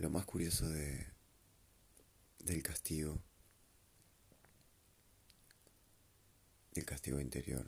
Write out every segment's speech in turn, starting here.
Lo más curioso de, del castigo, del castigo interior,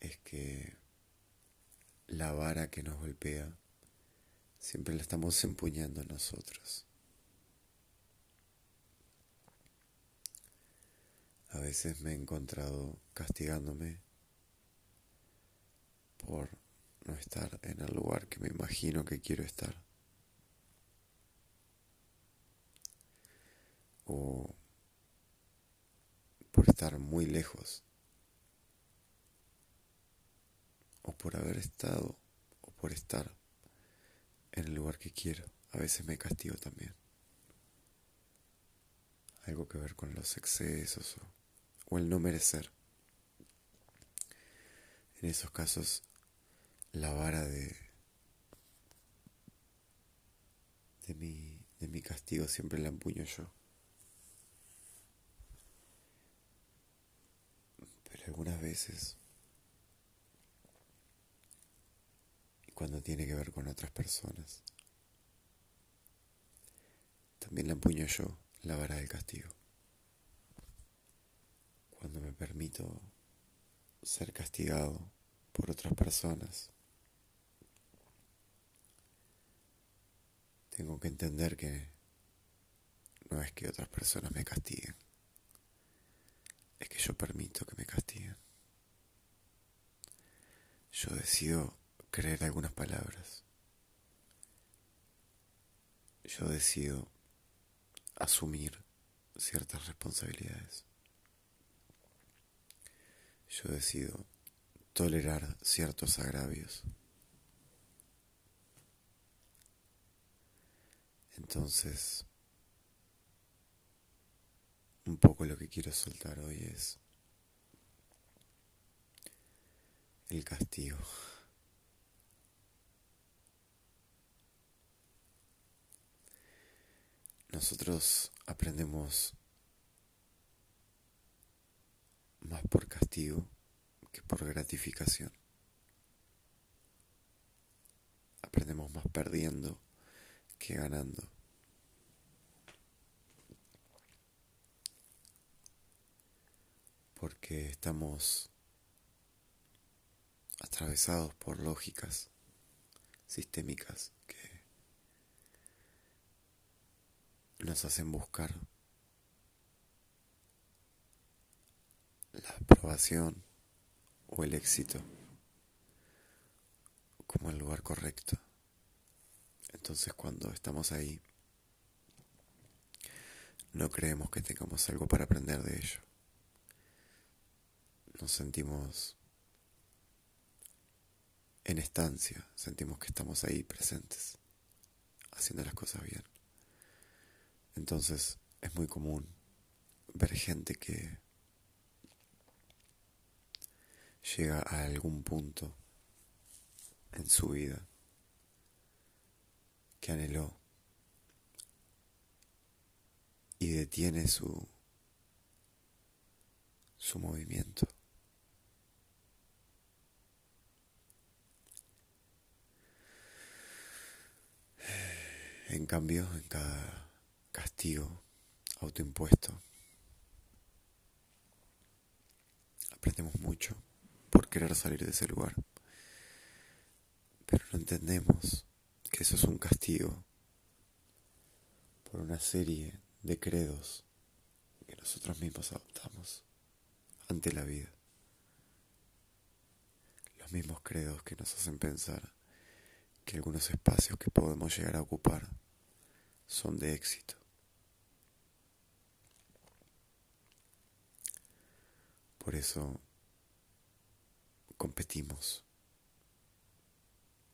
es que la vara que nos golpea siempre la estamos empuñando nosotros. A veces me he encontrado castigándome por no estar en el lugar que me imagino que quiero estar. O por estar muy lejos. O por haber estado o por estar en el lugar que quiero. A veces me castigo también. Algo que ver con los excesos o, el no merecer. En esos casos la vara de, de, mi, de mi castigo siempre la empuño yo. Pero algunas veces, cuando tiene que ver con otras personas, también la empuño yo, la vara del castigo. Cuando me permito ser castigado por otras personas, Tengo que entender que no es que otras personas me castiguen, es que yo permito que me castiguen. Yo decido creer algunas palabras. Yo decido asumir ciertas responsabilidades. Yo decido tolerar ciertos agravios. Entonces, un poco lo que quiero soltar hoy es el castigo. Nosotros aprendemos más por castigo que por gratificación. Aprendemos más perdiendo que ganando. Porque estamos atravesados por lógicas sistémicas que nos hacen buscar la aprobación o el éxito como el lugar correcto. Entonces cuando estamos ahí, no creemos que tengamos algo para aprender de ello. Nos sentimos en estancia, sentimos que estamos ahí presentes, haciendo las cosas bien. Entonces es muy común ver gente que llega a algún punto en su vida que anheló y detiene su, su movimiento. En cambio, en cada castigo autoimpuesto, aprendemos mucho por querer salir de ese lugar, pero no entendemos que eso es un castigo por una serie de credos que nosotros mismos adoptamos ante la vida. Los mismos credos que nos hacen pensar que algunos espacios que podemos llegar a ocupar son de éxito. Por eso competimos,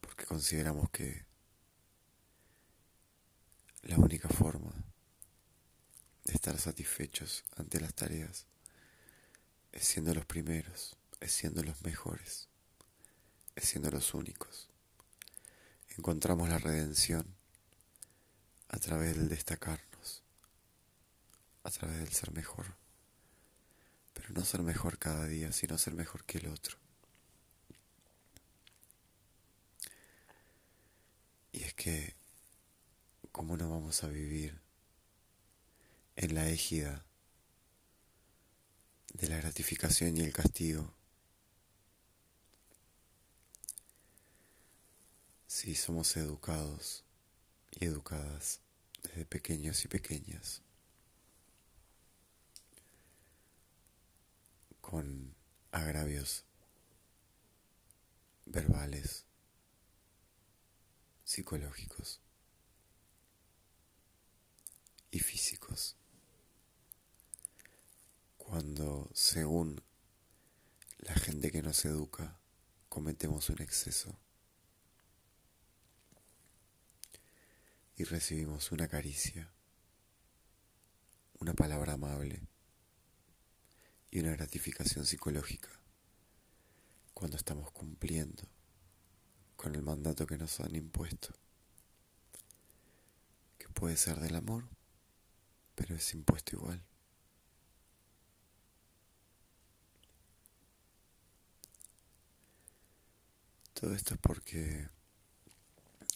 porque consideramos que la única forma de estar satisfechos ante las tareas es siendo los primeros, es siendo los mejores, es siendo los únicos. Encontramos la redención a través del destacarnos, a través del ser mejor, pero no ser mejor cada día, sino ser mejor que el otro. Y es que ¿cómo no vamos a vivir en la égida de la gratificación y el castigo? Si somos educados y educadas desde pequeños y pequeñas, con agravios verbales, psicológicos y físicos. Cuando, según la gente que nos educa, cometemos un exceso y recibimos una caricia, una palabra amable y una gratificación psicológica cuando estamos cumpliendo con el mandato que nos han impuesto, que puede ser del amor, pero es impuesto igual. Todo esto es porque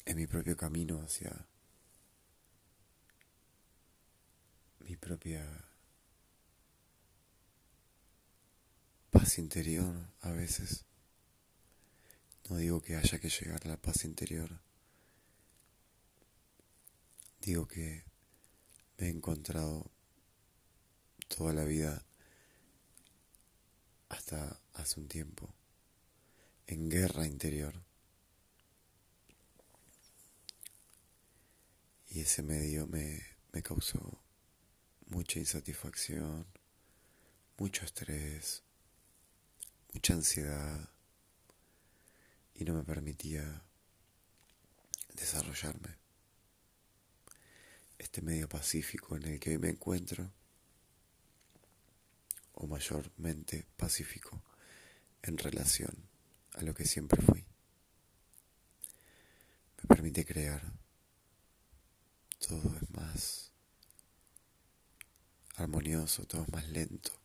en mi propio camino hacia mi propia paz interior a veces. No digo que haya que llegar a la paz interior. Digo que me he encontrado toda la vida hasta hace un tiempo en guerra interior. Y ese medio me, me causó mucha insatisfacción, mucho estrés, mucha ansiedad y no me permitía desarrollarme. Este medio pacífico en el que hoy me encuentro, o mayormente pacífico en relación a lo que siempre fui, me permite crear. Todo es más armonioso, todo es más lento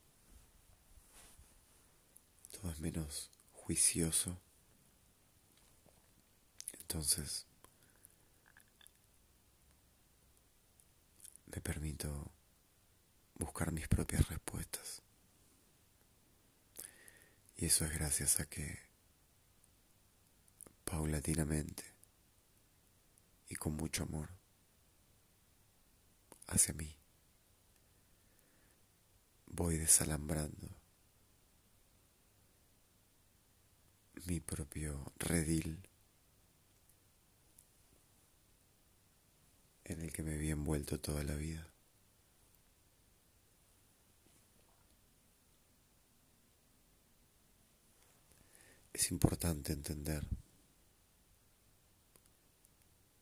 todo es menos juicioso. Entonces, me permito buscar mis propias respuestas. Y eso es gracias a que paulatinamente y con mucho amor hacia mí voy desalambrando mi propio redil en el que me había envuelto toda la vida. Es importante entender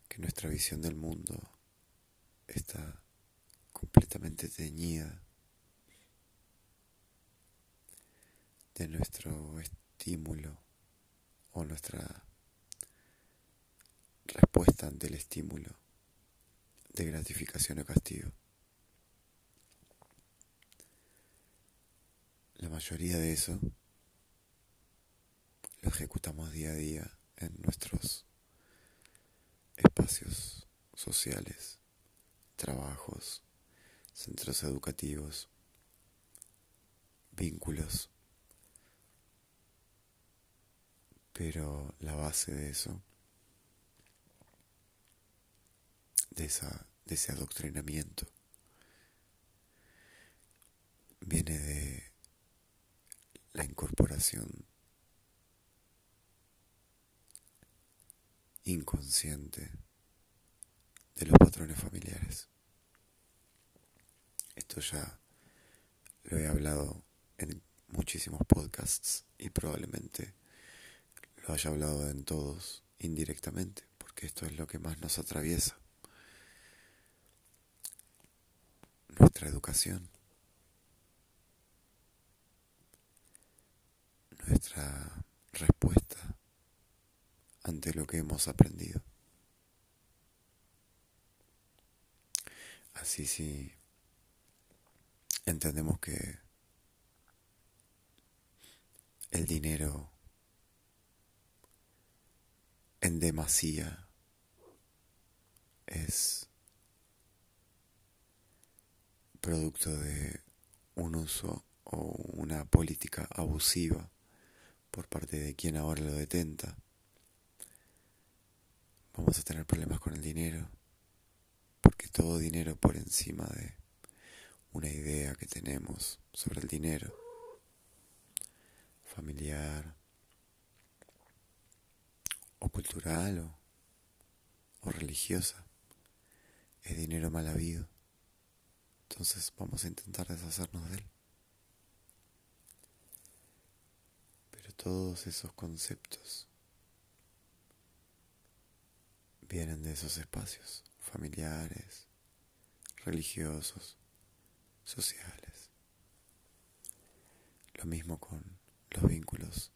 que nuestra visión del mundo está completamente teñida de nuestro estímulo o nuestra respuesta ante el estímulo de gratificación o castigo. La mayoría de eso lo ejecutamos día a día en nuestros espacios sociales, trabajos, centros educativos, vínculos Pero la base de eso, de, esa, de ese adoctrinamiento, viene de la incorporación inconsciente de los patrones familiares. Esto ya lo he hablado en muchísimos podcasts y probablemente haya hablado en todos indirectamente, porque esto es lo que más nos atraviesa. Nuestra educación, nuestra respuesta ante lo que hemos aprendido. Así si entendemos que el dinero en demasía es producto de un uso o una política abusiva por parte de quien ahora lo detenta. Vamos a tener problemas con el dinero, porque todo dinero por encima de una idea que tenemos sobre el dinero, familiar, o cultural o, religiosa, es dinero mal habido. Entonces vamos a intentar deshacernos de él. Pero todos esos conceptos vienen de esos espacios familiares, religiosos, sociales. Lo mismo con los vínculos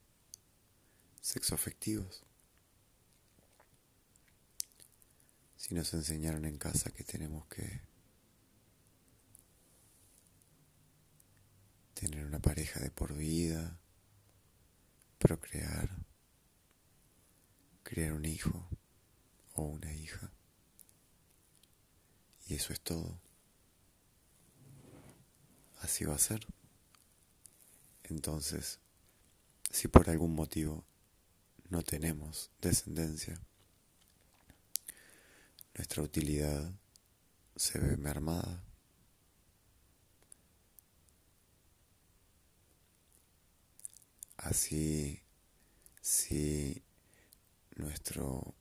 sexoafectivos. Si nos enseñaron en casa que tenemos que tener una pareja de por vida, procrear, criar un hijo o una hija. Y eso es todo. Así va a ser. Entonces, si por algún motivo no tenemos descendencia, nuestra utilidad se ve mermada. Así, si nuestro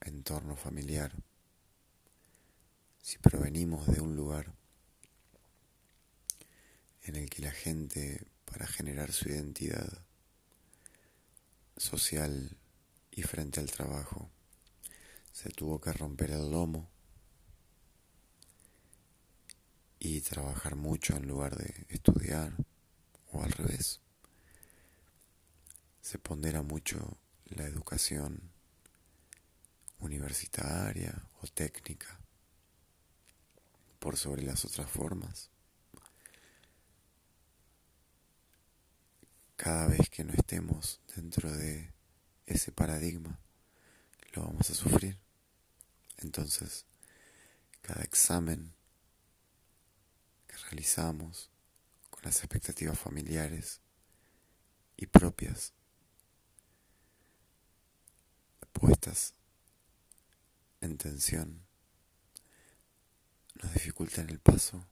entorno familiar, si provenimos de un lugar en el que la gente, para generar su identidad social y frente al trabajo, se tuvo que romper el lomo y trabajar mucho en lugar de estudiar, o al revés se pondera mucho la educación universitaria o técnica por sobre las otras formas. Cada vez que no estemos dentro de ese paradigma, lo vamos a sufrir. Entonces, cada examen que realizamos con las expectativas familiares y propias puestas en tensión nos dificultan el paso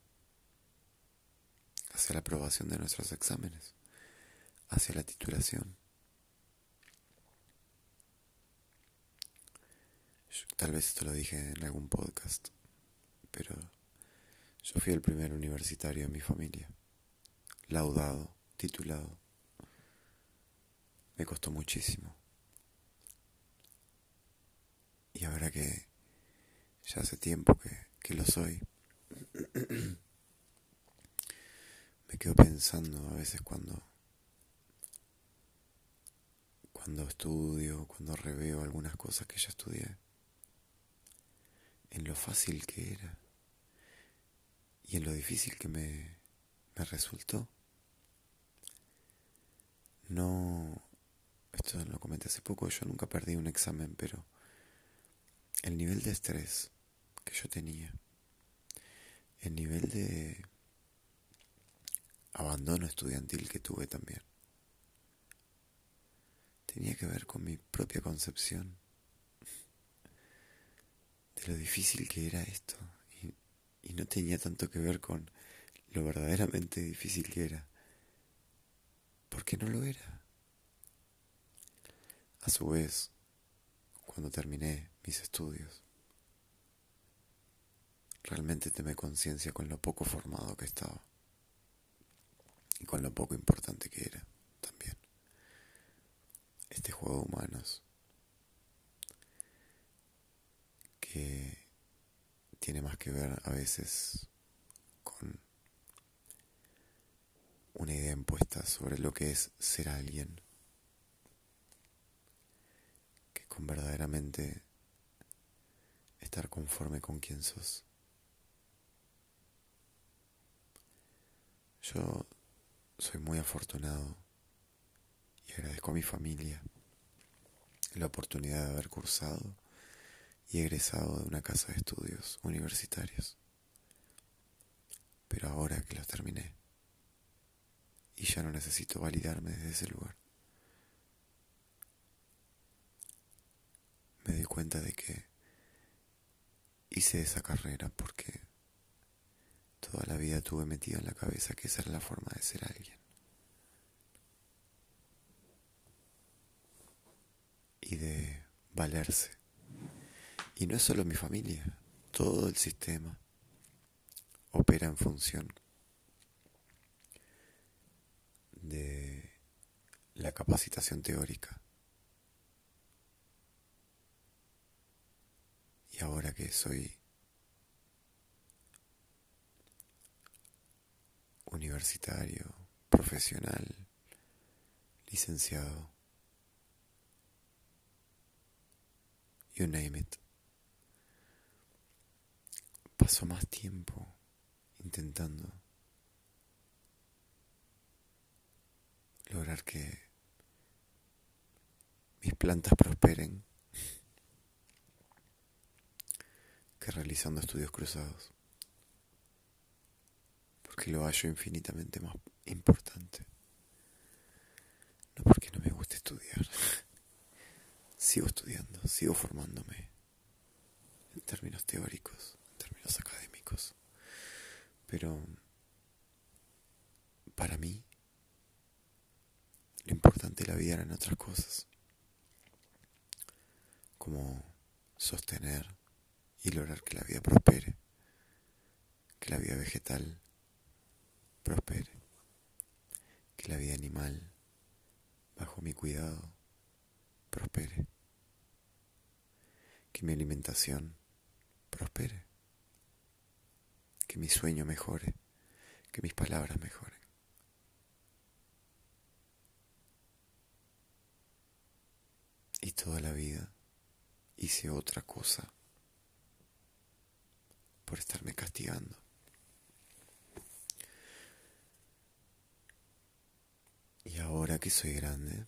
hacia la aprobación de nuestros exámenes, hacia la titulación. Tal vez esto lo dije en algún podcast, pero yo fui el primer universitario en mi familia, laudado, titulado. Me costó muchísimo. Y ahora que ya hace tiempo que, lo soy, me quedo pensando a veces cuando cuando estudio, cuando reveo algunas cosas que ya estudié, en lo fácil que era y en lo difícil que me, me resultó. No, esto lo comenté hace poco, yo nunca perdí un examen, pero el nivel de estrés que yo tenía, el nivel de abandono estudiantil que tuve también, tenía que ver con mi propia concepción de lo difícil que era esto y, no tenía tanto que ver con lo verdaderamente difícil que era, porque no lo era. A su vez, cuando terminé mis estudios. Realmente tomé conciencia con lo poco formado que estaba y con lo poco importante que era también. Este juego de humanos que tiene más que ver a veces con una idea impuesta sobre lo que es ser alguien, que con verdaderamente estar conforme con quien sos. Yo soy muy afortunado y agradezco a mi familia la oportunidad de haber cursado y egresado de una casa de estudios universitarios. Pero ahora que los terminé y ya no necesito validarme desde ese lugar, me di cuenta de que hice esa carrera porque toda la vida tuve metido en la cabeza que esa era la forma de ser alguien. Y de valerse. Y no es solo mi familia, todo el sistema opera en función de la capacitación teórica. Y ahora que soy universitario, profesional, licenciado, you name it, paso más tiempo intentando lograr que mis plantas prosperen que realizando estudios cruzados. Porque lo hallo infinitamente más importante. No porque no me guste estudiar. Sigo estudiando, sigo formándome en términos teóricos, términos académicos. Pero para mí, lo importante de la vida eran otras cosas, como sostener y lograr que la vida prospere, que la vida vegetal prospere, que la vida animal, bajo mi cuidado, prospere, que mi alimentación prospere que mi sueño mejore, que mis palabras mejoren. Y toda la vida hice otra cosa por estarme castigando. Y ahora que soy grande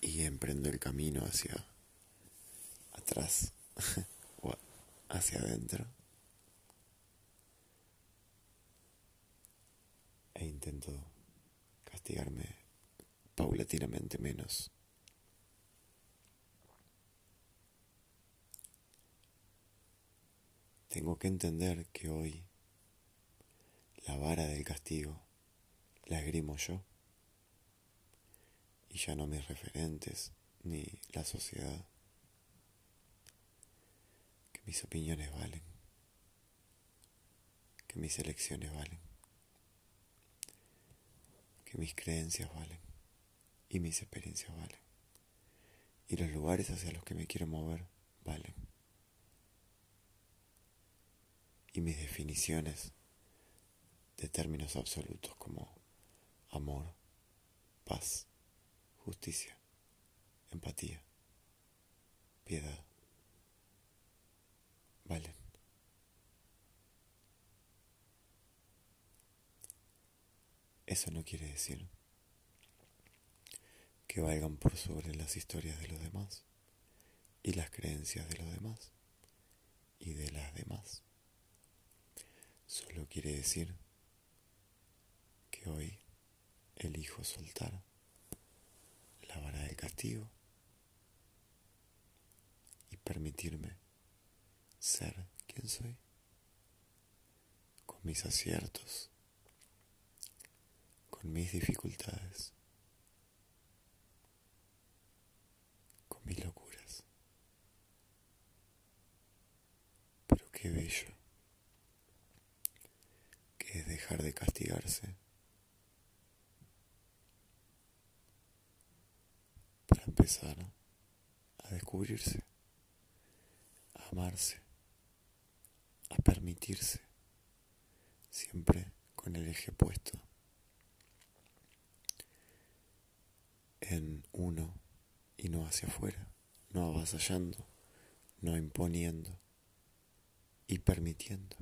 y emprendo el camino hacia atrás, hacia adentro. E intento castigarme paulatinamente menos. Tengo que entender que hoy la vara del castigo la esgrimo yo y ya no mis referentes ni la sociedad mis opiniones valen, que mis elecciones valen, que mis creencias valen y mis experiencias valen. Y los lugares hacia los que me quiero mover valen. Y mis definiciones de términos absolutos como amor, paz, justicia, empatía, piedad, valen. Eso no quiere decir que valgan por sobre las historias de los demás y las creencias de los demás y de las demás. Solo quiere decir que hoy elijo soltar la vara del castigo y permitirme ser quien soy, con mis aciertos, con mis dificultades, con mis locuras. Pero qué bello que es dejar de castigarse para empezar a descubrirse, a amarse permitirse, siempre con el eje puesto en uno y no hacia afuera, no avasallando, no imponiendo y permitiendo.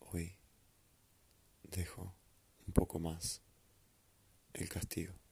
Hoy dejo un poco más el castigo.